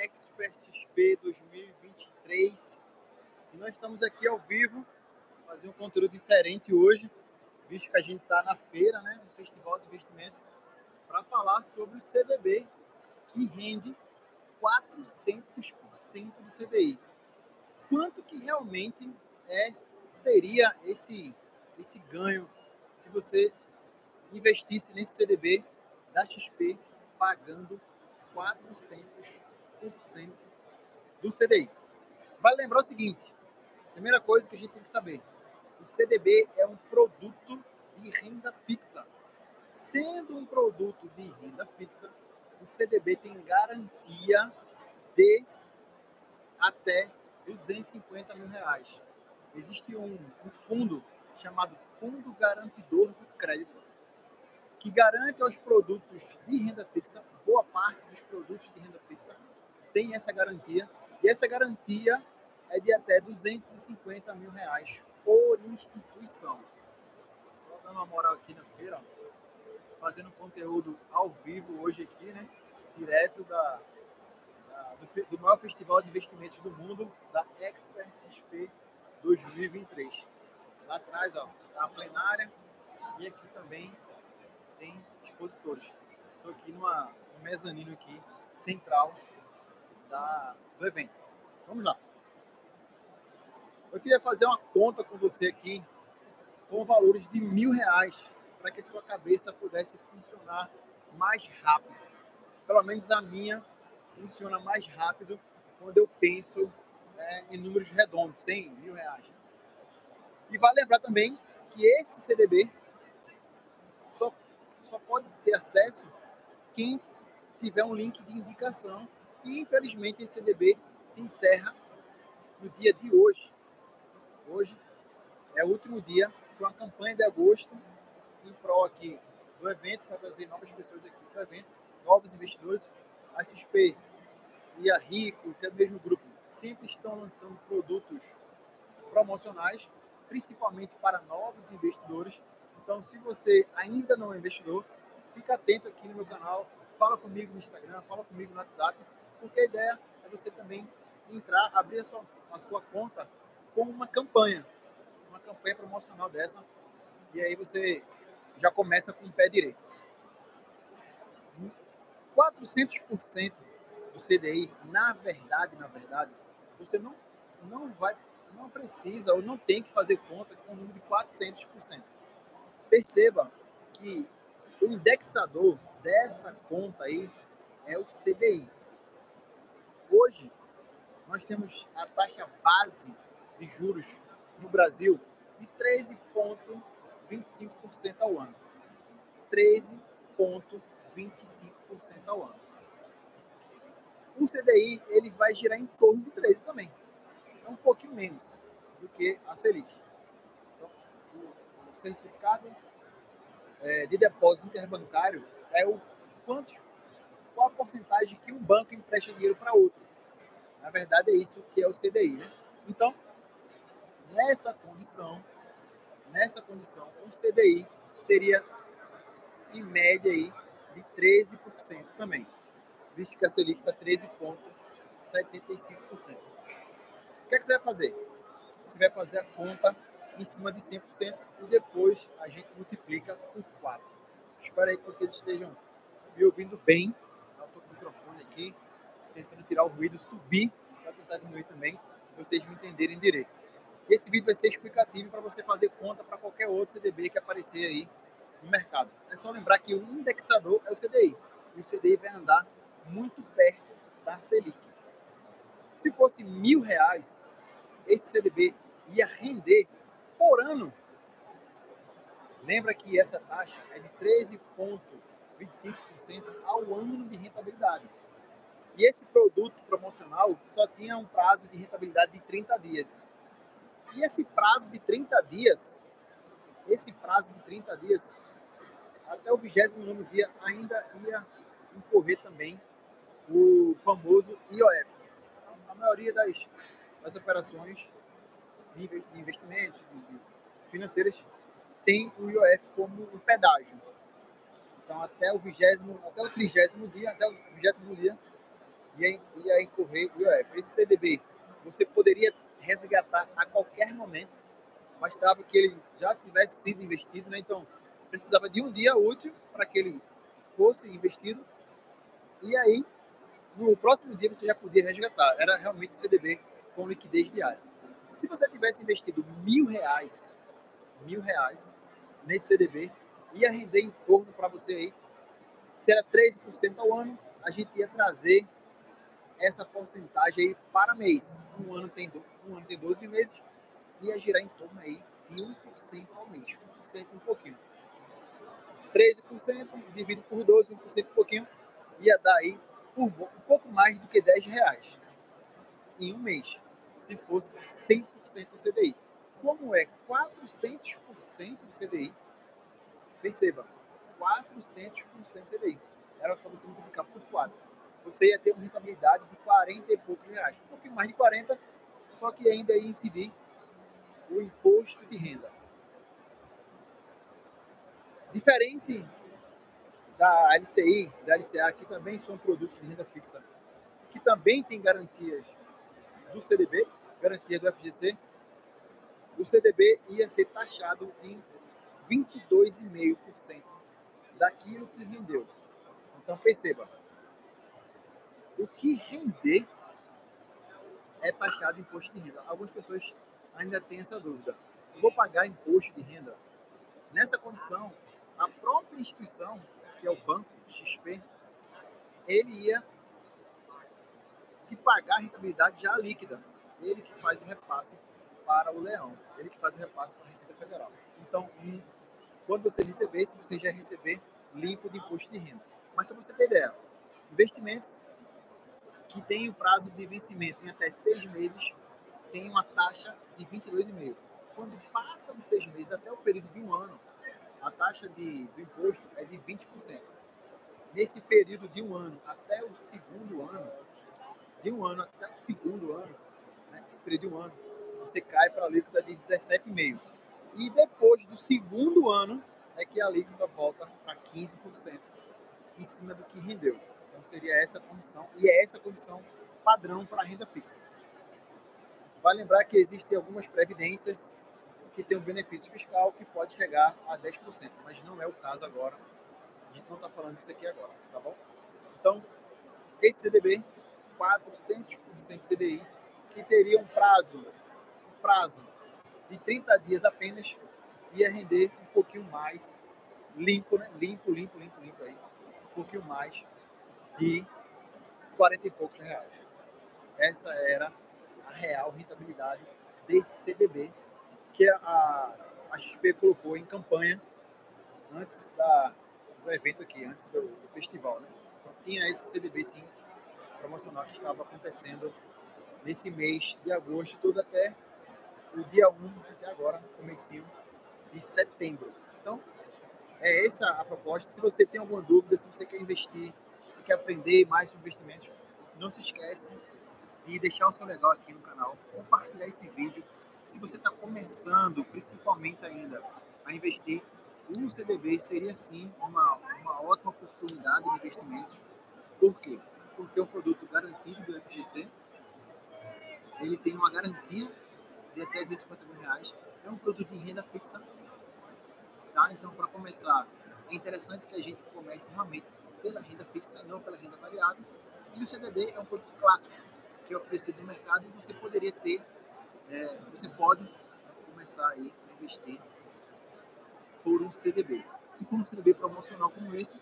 Expert XP 2023 e nós estamos aqui ao vivo fazer um conteúdo diferente hoje, visto que a gente está na feira, né, no Festival de Investimentos, para falar sobre o CDB que rende 400% do CDI. Quanto que realmente é, seria esse, esse ganho se você investisse nesse CDB da XP pagando 400% do CDI. Vale lembrar o seguinte: primeira coisa que a gente tem que saber, o CDB é um produto de renda fixa. Sendo um produto de renda fixa, o CDB tem garantia de até 250 mil reais. Existe um, um fundo chamado Fundo Garantidor de Crédito, que garante aos produtos de renda fixa, boa parte dos produtos de renda fixa tem essa garantia, e essa garantia é de até 250 mil reais por instituição. Só dando uma moral aqui na feira, fazendo conteúdo ao vivo hoje aqui, né? Direto da, da do, do, maior festival de investimentos do mundo, da Expert XP 2023. Lá atrás, ó, tá a plenária e aqui também tem expositores. Estou aqui numa, um mezanino aqui central da, do evento. Vamos lá. Eu queria fazer uma conta com você aqui com valores de mil reais para que sua cabeça pudesse funcionar mais rápido. Pelo menos a minha funciona mais rápido quando eu penso é, em números redondos, 100 mil reais. E vale lembrar também que esse CDB só, só pode ter acesso quem tiver um link de indicação. E infelizmente esse CDB se encerra no dia de hoje. Hoje é o último dia, foi uma campanha de agosto em prol aqui do evento, para trazer novas pessoas aqui para o evento, novos investidores. A XP e a Rico, que é do mesmo grupo, sempre estão lançando produtos promocionais principalmente para novos investidores. Então, se você ainda não é investidor, fica atento aqui no meu canal, fala comigo no Instagram, fala comigo no WhatsApp, porque a ideia é você também entrar, abrir a sua, a sua conta com uma campanha, uma campanha promocional dessa, e aí você já começa com o pé direito. 400% do CDI, na verdade, na verdade, você não, não vai não precisa ou não tem que fazer conta com o número de 400%. Perceba que o indexador dessa conta aí é o CDI. Hoje, nós temos a taxa base de juros no Brasil de 13,25% ao ano. 13,25% ao ano. O CDI ele vai girar em torno de 13 também um pouquinho menos do que a Selic. Então, o, certificado é, de depósito interbancário é o quantos, qual a porcentagem que um banco empresta dinheiro para outro. Na verdade, é isso que é o CDI. Né? Então, nessa condição, nessa condição, o CDI seria em média aí de 13% também, visto que a Selic está 13,75% que, é que você vai fazer? Você vai fazer a conta em cima de 100% e depois a gente multiplica por 4. Espero aí que vocês estejam me ouvindo bem. Eu estou com o microfone aqui, tentando tirar o ruído, subir para tentar diminuir também, para vocês me entenderem direito. Esse vídeo vai ser explicativo para você fazer conta para qualquer outro CDB que aparecer aí no mercado. É só lembrar que o indexador é o CDI. E o CDI vai andar muito perto da Selic. Se fosse mil reais, esse CDB ia render por ano. Lembra que essa taxa é de 13,25% ao ano de rentabilidade. E esse produto promocional só tinha um prazo de rentabilidade de 30 dias. E esse prazo de 30 dias, esse prazo de 30 dias, até o 29 dia ainda ia incorrer também o famoso IOF maioria das, das operações de, de investimentos de, de financeiras tem o IOF como um pedágio. Então, até o vigésimo, até o trigésimo dia, até o vigésimo dia, ia, ia incorrer IOF. Esse CDB você poderia resgatar a qualquer momento, bastava que ele já tivesse sido investido, né? então precisava de um dia útil para que ele fosse investido, e aí no próximo dia você já podia resgatar. Era realmente CDB com liquidez diária. Se você tivesse investido mil reais, mil reais nesse CDB, ia render em torno para você aí, se era 13% ao ano, a gente ia trazer essa porcentagem aí para mês. Um ano tem, um ano tem 12 meses, ia girar em torno aí de 1% ao mês, 1% um pouquinho. 13% dividido por 12, 1% um pouquinho, ia dar aí um pouco mais do que 10 reais em um mês, se fosse 100% do CDI. Como é 400% do CDI, perceba, 400% do CDI. Era só você multiplicar por 4. Você ia ter uma rentabilidade de 40 e poucos reais. Um pouquinho mais de 40, só que ainda ia incidir o imposto de renda. Diferente da LCI, da LCA, que também são produtos de renda fixa, que também tem garantias do CDB, garantia do FGC, o CDB ia ser taxado em 22,5% daquilo que rendeu. Então perceba, o que render é taxado imposto de renda. Algumas pessoas ainda têm essa dúvida. vou pagar imposto de renda? Nessa condição, a própria instituição que é o banco XP, ele ia te pagar a rentabilidade já líquida. Ele que faz o repasse para o leão, ele que faz o repasse para a Receita Federal. Então, quando você receber, se você já receber limpo de imposto de renda. Mas para você ter ideia, investimentos que têm o prazo de vencimento em até seis meses tem uma taxa de 22,5. Quando passa de seis meses até o período de um ano, a taxa de, do imposto é de 20%. Nesse período de um ano até o segundo ano, de um ano até o segundo ano, né, esse período de um ano, você cai para a alíquota de 17,5%. E depois do segundo ano é que a alíquota volta para 15% em cima do que rendeu. Então seria essa a condição, e é essa a condição padrão para a renda fixa. Vale lembrar que existem algumas previdências que tem um benefício fiscal que pode chegar a 10%, mas não é o caso agora. A gente não está falando disso aqui agora, tá bom? Então, esse CDB, 400% CDI, que teria um prazo, um prazo de 30 dias apenas, ia render um pouquinho mais, limpo, né? Limpo, limpo, limpo, limpo aí, um pouquinho mais de 40 e poucos reais. Essa era a real rentabilidade desse CDB que a, a XP colocou em campanha antes da, do evento aqui, antes do, do festival. Né? Então tinha esse CDB sim promocional que estava acontecendo nesse mês de agosto, todo até o dia 1, né, até agora, comecinho de setembro. Então, é essa a proposta. Se você tem alguma dúvida, se você quer investir, se quer aprender mais sobre investimentos, não se esquece de deixar o seu legal aqui no canal, compartilhar esse vídeo se você está começando, principalmente ainda, a investir, um CDB seria sim uma, uma ótima oportunidade de investimentos. Por quê? Porque é um produto garantido do FGC, ele tem uma garantia de até 250 mil reais, é um produto de renda fixa. Tá? Então, para começar, é interessante que a gente comece realmente pela renda fixa, não pela renda variável. E o CDB é um produto clássico que é oferecido no mercado e você poderia ter é, você pode começar aí a investir por um CDB. Se for um CDB promocional como esse,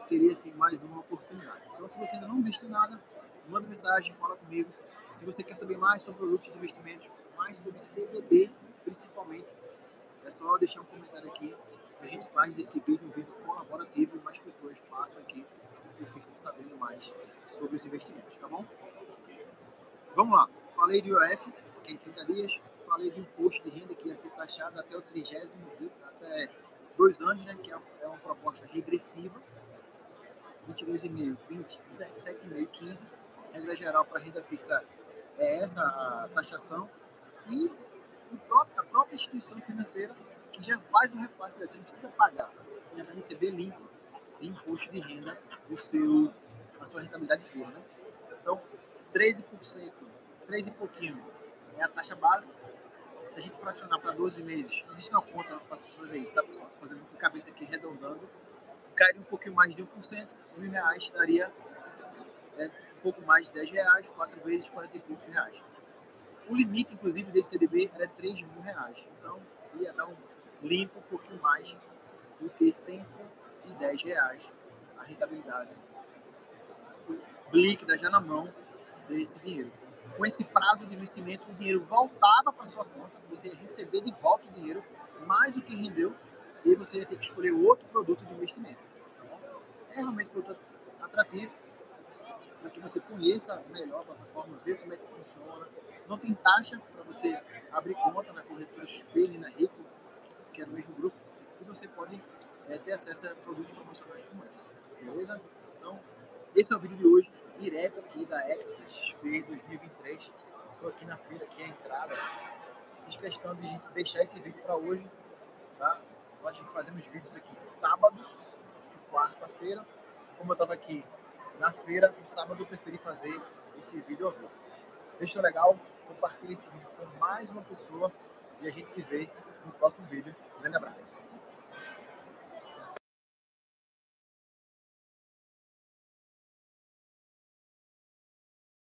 seria assim, mais uma oportunidade. Então, se você ainda não investiu nada, manda mensagem, fala comigo. Se você quer saber mais sobre produtos de investimentos, mais sobre CDB, principalmente, é só deixar um comentário aqui. A gente faz desse vídeo um vídeo colaborativo e mais pessoas passam aqui e ficam sabendo mais sobre os investimentos, tá bom? Vamos lá. Falei de IOF, em 30 dias. Falei do imposto de renda que ia ser taxado até o trigésimo dia, até dois anos, né, que é, é uma proposta regressiva. 22,5, 20, 17,5, 15. Regra geral para renda fixa é essa a taxação. E próprio, a própria instituição financeira que já faz o repasse, você não precisa pagar, você já vai receber limpo de imposto de renda o seu, a sua rentabilidade pura. Né? Então, 13%, 13 e pouquinho é a taxa base. Se a gente fracionar para 12 meses, existe uma conta para fazer isso, tá, pessoal? Estou fazendo com cabeça aqui, arredondando. Cairia um pouquinho mais de 1%, mil reais daria é, um pouco mais de 10 reais, 4 vezes 40 e poucos reais. O limite, inclusive, desse CDB era 3 mil reais. Então, ia dar um limpo um pouquinho mais do que 110 reais a rentabilidade líquida já na mão desse dinheiro. Com esse prazo de investimento, o dinheiro voltava para sua conta, você ia receber de volta o dinheiro, mais o que rendeu, e você ia ter que escolher outro produto de investimento. Então, é realmente um produto atrativo, para que você conheça melhor a plataforma, ver como é que funciona. Não tem taxa para você abrir conta na corretora XP e na Rico, que é no mesmo grupo, e você pode é, ter acesso a produtos promocionais como esse. Beleza? Então, esse é o vídeo de hoje, direto aqui da Expert XP 2023. Estou aqui na feira, aqui é a entrada. Fiz questão de a gente deixar esse vídeo para hoje, tá? Nós fazemos vídeos aqui sábados e quarta-feira. Como eu estava aqui na feira, no sábado eu preferi fazer esse vídeo ao vivo. Deixa legal, compartilhe esse vídeo com mais uma pessoa e a gente se vê no próximo vídeo. Um grande abraço.